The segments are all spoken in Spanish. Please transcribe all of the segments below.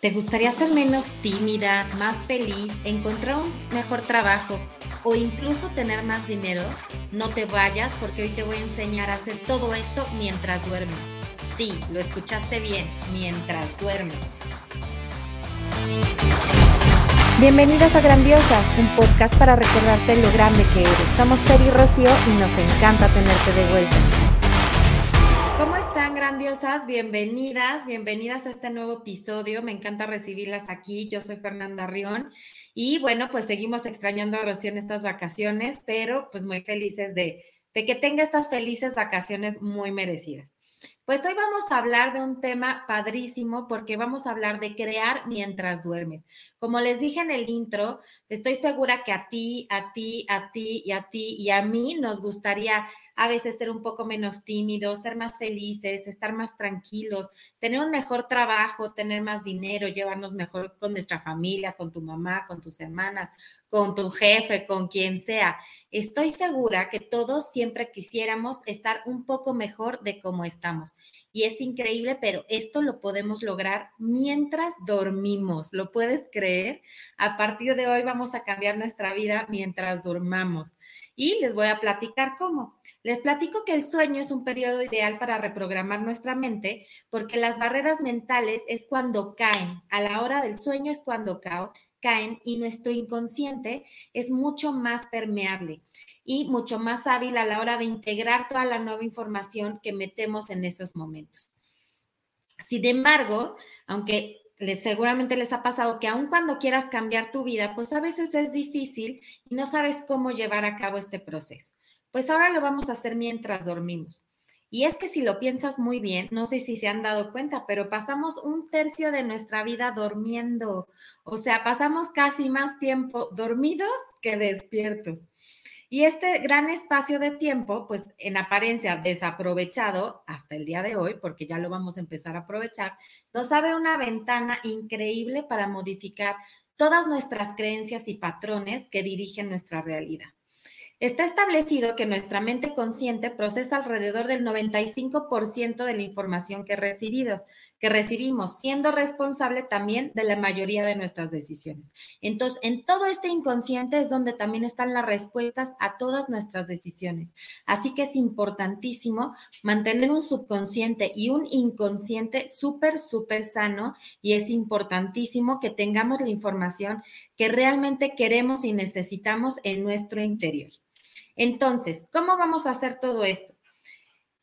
¿Te gustaría ser menos tímida, más feliz, encontrar un mejor trabajo o incluso tener más dinero? No te vayas porque hoy te voy a enseñar a hacer todo esto mientras duermes. Sí, lo escuchaste bien, mientras duermes. Bienvenidas a Grandiosas, un podcast para recordarte lo grande que eres. Somos Fer y Rocío y nos encanta tenerte de vuelta. ¿Cómo están grandiosas? Bienvenidas, bienvenidas a este nuevo episodio. Me encanta recibirlas aquí. Yo soy Fernanda Rión y bueno, pues seguimos extrañando a Rocío en estas vacaciones, pero pues muy felices de, de que tenga estas felices vacaciones muy merecidas. Pues hoy vamos a hablar de un tema padrísimo porque vamos a hablar de crear mientras duermes. Como les dije en el intro, estoy segura que a ti, a ti, a ti y a ti y a mí nos gustaría a veces ser un poco menos tímidos, ser más felices, estar más tranquilos, tener un mejor trabajo, tener más dinero, llevarnos mejor con nuestra familia, con tu mamá, con tus hermanas, con tu jefe, con quien sea. Estoy segura que todos siempre quisiéramos estar un poco mejor de cómo estamos. Y es increíble, pero esto lo podemos lograr mientras dormimos. ¿Lo puedes creer? A partir de hoy vamos a cambiar nuestra vida mientras dormamos. Y les voy a platicar cómo. Les platico que el sueño es un periodo ideal para reprogramar nuestra mente porque las barreras mentales es cuando caen. A la hora del sueño es cuando caen y nuestro inconsciente es mucho más permeable y mucho más hábil a la hora de integrar toda la nueva información que metemos en esos momentos. Sin embargo, aunque les, seguramente les ha pasado que aun cuando quieras cambiar tu vida, pues a veces es difícil y no sabes cómo llevar a cabo este proceso. Pues ahora lo vamos a hacer mientras dormimos. Y es que si lo piensas muy bien, no sé si se han dado cuenta, pero pasamos un tercio de nuestra vida durmiendo. O sea, pasamos casi más tiempo dormidos que despiertos. Y este gran espacio de tiempo, pues en apariencia desaprovechado hasta el día de hoy, porque ya lo vamos a empezar a aprovechar, nos abre una ventana increíble para modificar todas nuestras creencias y patrones que dirigen nuestra realidad. Está establecido que nuestra mente consciente procesa alrededor del 95% de la información que, recibidos, que recibimos, siendo responsable también de la mayoría de nuestras decisiones. Entonces, en todo este inconsciente es donde también están las respuestas a todas nuestras decisiones. Así que es importantísimo mantener un subconsciente y un inconsciente súper, súper sano y es importantísimo que tengamos la información que realmente queremos y necesitamos en nuestro interior. Entonces, ¿cómo vamos a hacer todo esto?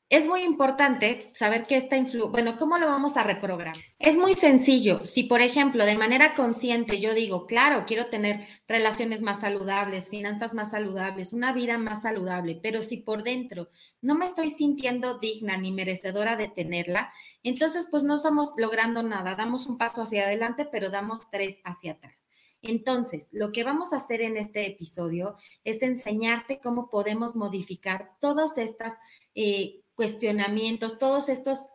Es muy importante saber que esta influ, bueno, ¿cómo lo vamos a reprogramar? Es muy sencillo. Si, por ejemplo, de manera consciente yo digo, claro, quiero tener relaciones más saludables, finanzas más saludables, una vida más saludable, pero si por dentro no me estoy sintiendo digna ni merecedora de tenerla, entonces pues no estamos logrando nada. Damos un paso hacia adelante, pero damos tres hacia atrás. Entonces, lo que vamos a hacer en este episodio es enseñarte cómo podemos modificar todos estos eh, cuestionamientos, todos estos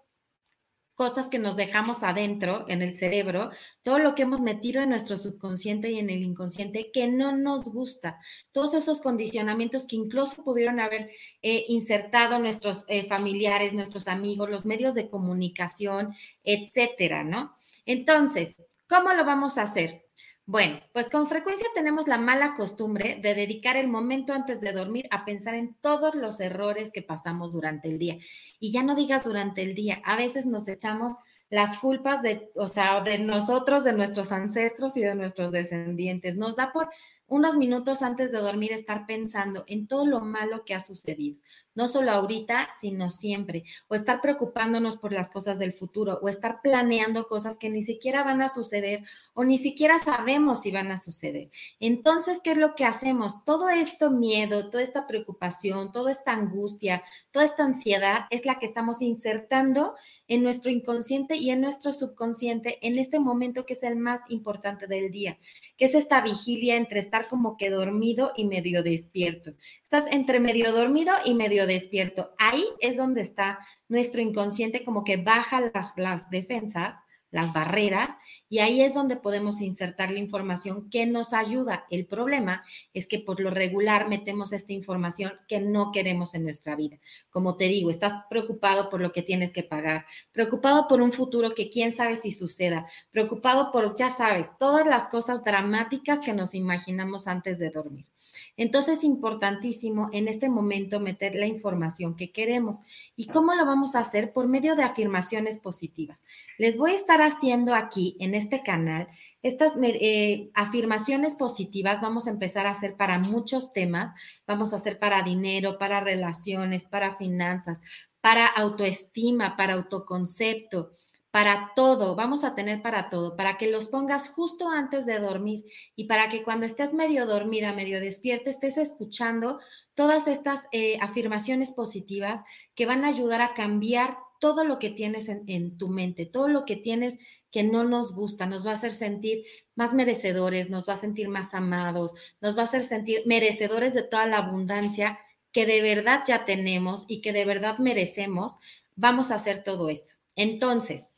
cosas que nos dejamos adentro en el cerebro, todo lo que hemos metido en nuestro subconsciente y en el inconsciente que no nos gusta, todos esos condicionamientos que incluso pudieron haber eh, insertado nuestros eh, familiares, nuestros amigos, los medios de comunicación, etcétera, ¿no? Entonces, ¿cómo lo vamos a hacer? Bueno, pues con frecuencia tenemos la mala costumbre de dedicar el momento antes de dormir a pensar en todos los errores que pasamos durante el día. Y ya no digas durante el día, a veces nos echamos las culpas de, o sea, de nosotros, de nuestros ancestros y de nuestros descendientes. Nos da por unos minutos antes de dormir estar pensando en todo lo malo que ha sucedido no solo ahorita, sino siempre, o estar preocupándonos por las cosas del futuro, o estar planeando cosas que ni siquiera van a suceder o ni siquiera sabemos si van a suceder. Entonces, ¿qué es lo que hacemos? Todo esto miedo, toda esta preocupación, toda esta angustia, toda esta ansiedad es la que estamos insertando en nuestro inconsciente y en nuestro subconsciente en este momento que es el más importante del día, que es esta vigilia entre estar como que dormido y medio despierto. Estás entre medio dormido y medio despierto. Ahí es donde está nuestro inconsciente como que baja las, las defensas las barreras, y ahí es donde podemos insertar la información que nos ayuda. El problema es que por lo regular metemos esta información que no queremos en nuestra vida. Como te digo, estás preocupado por lo que tienes que pagar, preocupado por un futuro que quién sabe si suceda, preocupado por, ya sabes, todas las cosas dramáticas que nos imaginamos antes de dormir. Entonces es importantísimo en este momento meter la información que queremos. ¿Y cómo lo vamos a hacer? Por medio de afirmaciones positivas. Les voy a estar haciendo aquí en este canal estas eh, afirmaciones positivas vamos a empezar a hacer para muchos temas. Vamos a hacer para dinero, para relaciones, para finanzas, para autoestima, para autoconcepto, para todo, vamos a tener para todo, para que los pongas justo antes de dormir y para que cuando estés medio dormida, medio despierta, estés escuchando todas estas eh, afirmaciones positivas que van a ayudar a cambiar todo lo que tienes en, en, tu mente, todo lo que tienes que no nos gusta, nos va a hacer sentir más merecedores, nos va a sentir más amados, nos va a hacer sentir merecedores de toda la abundancia que de verdad ya tenemos y que de verdad merecemos. Vamos a hacer todo esto. Entonces,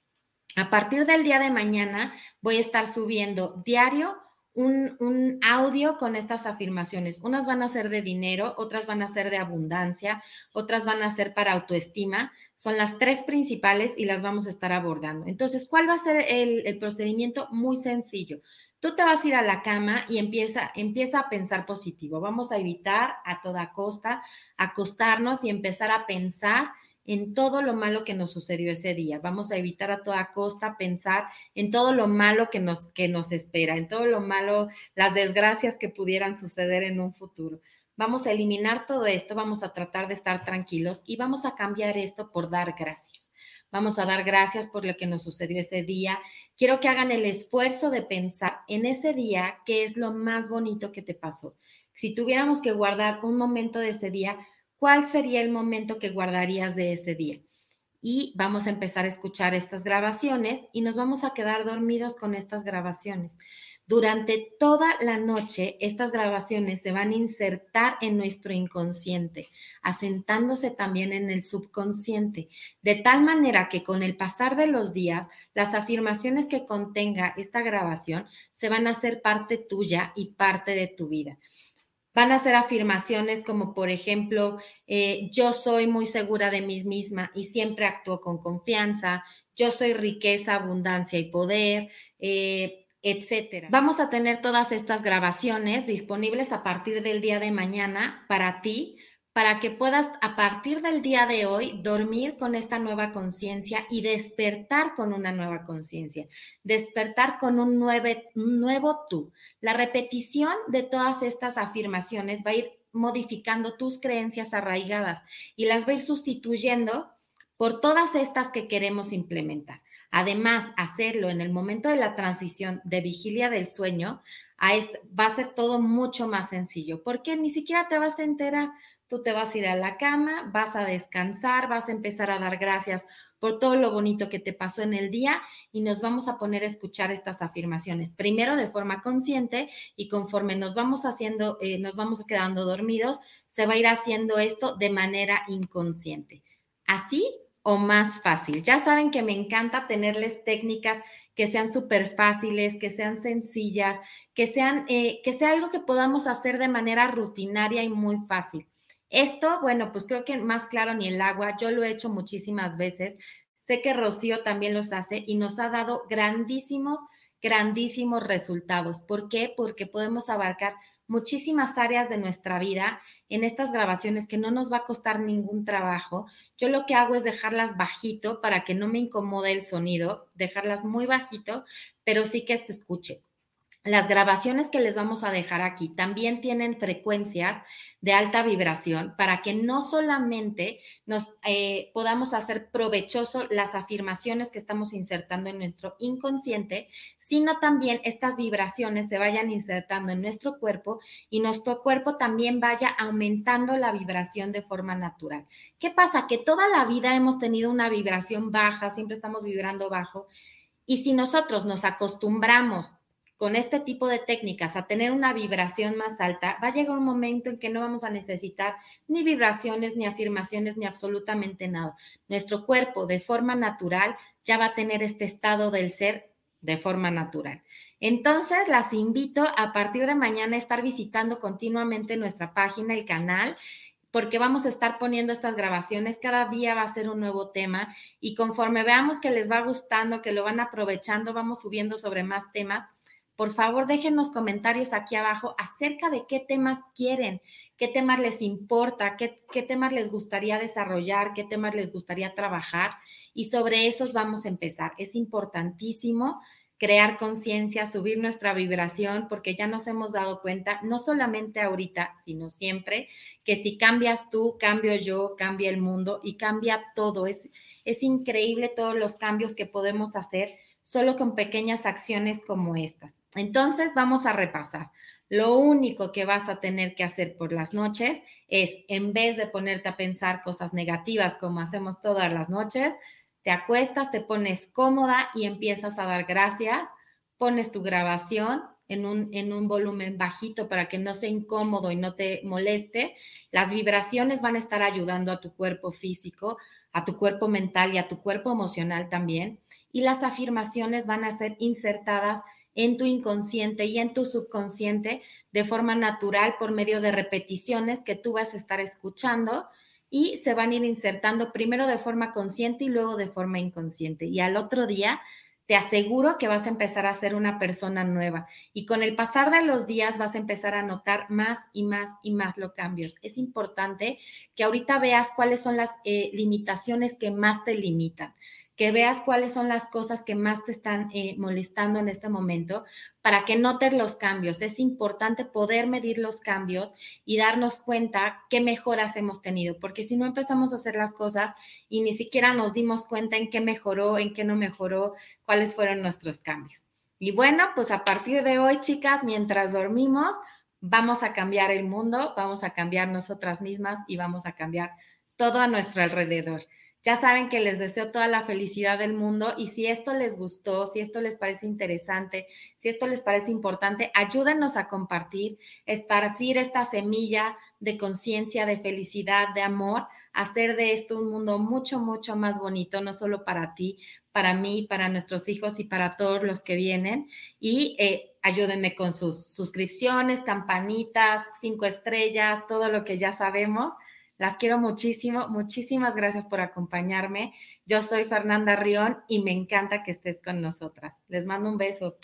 a partir del día de mañana voy a estar subiendo diario un, audio con estas afirmaciones. Unas van a ser de dinero, otras van a ser de abundancia, otras van a ser para autoestima. Son las tres principales y las vamos a estar abordando. Entonces, ¿cuál va a ser el, el procedimiento? Muy sencillo. Tú te vas a ir a la cama y empieza, empieza a pensar positivo. Vamos a evitar a toda costa acostarnos y empezar a pensar en todo lo malo que nos sucedió ese día. Vamos a evitar a toda costa pensar en todo lo malo que nos, que nos espera, en todo lo malo, las desgracias que pudieran suceder en un futuro. Vamos a eliminar todo esto, vamos a tratar de estar tranquilos y vamos a cambiar esto por dar gracias. Vamos a dar gracias por lo que nos sucedió ese día. Quiero que hagan el esfuerzo de pensar en ese día qué es lo más bonito que te pasó. Si tuviéramos que guardar un momento de ese día, ¿cuál sería el momento que guardarías de ese día? Y vamos a empezar a escuchar estas grabaciones y nos vamos a quedar dormidos con estas grabaciones. Durante toda la noche, estas grabaciones se van a insertar en nuestro inconsciente, asentándose también en el subconsciente, de tal manera que con el pasar de los días, las afirmaciones que contenga esta grabación se van a hacer parte tuya y parte de tu vida. Van a ser afirmaciones como, por ejemplo, eh, yo soy muy segura de mí misma y siempre actúo con confianza, yo soy riqueza, abundancia y poder, eh, etcétera. Vamos a tener todas estas grabaciones disponibles a partir del día de mañana para ti, para que puedas a partir del día de hoy dormir con esta nueva conciencia y despertar con una nueva conciencia, despertar con un, nuevo tú. La repetición de todas estas afirmaciones va a ir modificando tus creencias arraigadas y las va a ir sustituyendo por todas estas que queremos implementar. Además, hacerlo en el momento de la transición de vigilia del sueño va a ser todo mucho más sencillo, porque ni siquiera te vas a enterar tú te vas a ir a la cama, vas a descansar, vas a empezar a dar gracias por todo lo bonito que te pasó en el día y nos vamos a poner a escuchar estas afirmaciones, primero de forma consciente y conforme nos vamos haciendo, eh, nos vamos quedando dormidos, se va a ir haciendo esto de manera inconsciente. Así o más fácil. Ya saben que me encanta tenerles técnicas que sean súper fáciles, que sean sencillas, que sean, eh, que sea algo que podamos hacer de manera rutinaria y muy fácil. Esto, bueno, pues creo que más claro ni el agua, yo lo he hecho muchísimas veces, sé que Rocío también los hace y nos ha dado grandísimos, grandísimos resultados. ¿Por qué? Porque podemos abarcar muchísimas áreas de nuestra vida en estas grabaciones que no nos va a costar ningún trabajo. Yo lo que hago es dejarlas bajito para que no me incomode el sonido, dejarlas muy bajito, pero sí que se escuche. Las grabaciones que les vamos a dejar aquí también tienen frecuencias de alta vibración para que no solamente nos eh, podamos hacer provechoso las afirmaciones que estamos insertando en nuestro inconsciente, sino también estas vibraciones se vayan insertando en nuestro cuerpo y nuestro cuerpo también vaya aumentando la vibración de forma natural. ¿Qué pasa? Que toda la vida hemos tenido una vibración baja, siempre estamos vibrando bajo. Y si nosotros nos acostumbramos con este tipo de técnicas a tener una vibración más alta, va a llegar un momento en que no vamos a necesitar ni vibraciones, ni afirmaciones, ni absolutamente nada. Nuestro cuerpo de forma natural ya va a tener este estado del ser de forma natural. Entonces, las invito a partir de mañana a estar visitando continuamente nuestra página, el canal, porque vamos a estar poniendo estas grabaciones. Cada día va a ser un nuevo tema y conforme veamos que les va gustando, que lo van aprovechando, vamos subiendo sobre más temas por favor, déjenos comentarios aquí abajo acerca de qué temas quieren, qué temas les importa, qué, temas les gustaría desarrollar, qué temas les gustaría trabajar y sobre esos vamos a empezar. Es importantísimo crear conciencia, subir nuestra vibración, porque ya nos hemos dado cuenta, no solamente ahorita, sino siempre, que si cambias tú, cambio yo, cambia el mundo y cambia todo. Es, es increíble todos los cambios que podemos hacer solo con pequeñas acciones como estas. Entonces, vamos a repasar. Lo único que vas a tener que hacer por las noches es, en vez de ponerte a pensar cosas negativas como hacemos todas las noches, te acuestas, te pones cómoda y empiezas a dar gracias, pones tu grabación en un, en un volumen bajito para que no sea incómodo y no te moleste. Las vibraciones van a estar ayudando a tu cuerpo físico, a tu cuerpo mental y a tu cuerpo emocional también. Y las afirmaciones van a ser insertadas en tu inconsciente y en tu subconsciente de forma natural por medio de repeticiones que tú vas a estar escuchando y se van a ir insertando primero de forma consciente y luego de forma inconsciente. Y al otro día te aseguro que vas a empezar a ser una persona nueva y con el pasar de los días vas a empezar a notar más y más y más los cambios. Es importante que ahorita veas cuáles son las eh, limitaciones que más te limitan que veas cuáles son las cosas que más te están eh, molestando en este momento para que notes los cambios. Es importante poder medir los cambios y darnos cuenta qué mejoras hemos tenido, porque si no empezamos a hacer las cosas y ni siquiera nos dimos cuenta en qué mejoró, en qué no mejoró, cuáles fueron nuestros cambios. Y bueno, pues a partir de hoy, chicas, mientras dormimos, vamos a cambiar el mundo, vamos a cambiar nosotras mismas y vamos a cambiar todo a nuestro alrededor. Ya saben que les deseo toda la felicidad del mundo y si esto les gustó, si esto les parece interesante, si esto les parece importante, ayúdenos a compartir, esparcir esta semilla de conciencia, de felicidad, de amor, hacer de esto un mundo mucho, mucho más bonito, no solo para ti, para mí, para nuestros hijos y para todos los que vienen. Y eh, ayúdenme con sus suscripciones, campanitas, cinco estrellas, todo lo que ya sabemos las quiero muchísimo. Muchísimas gracias por acompañarme. Yo soy Fernanda Rión y me encanta que estés con nosotras. Les mando un beso.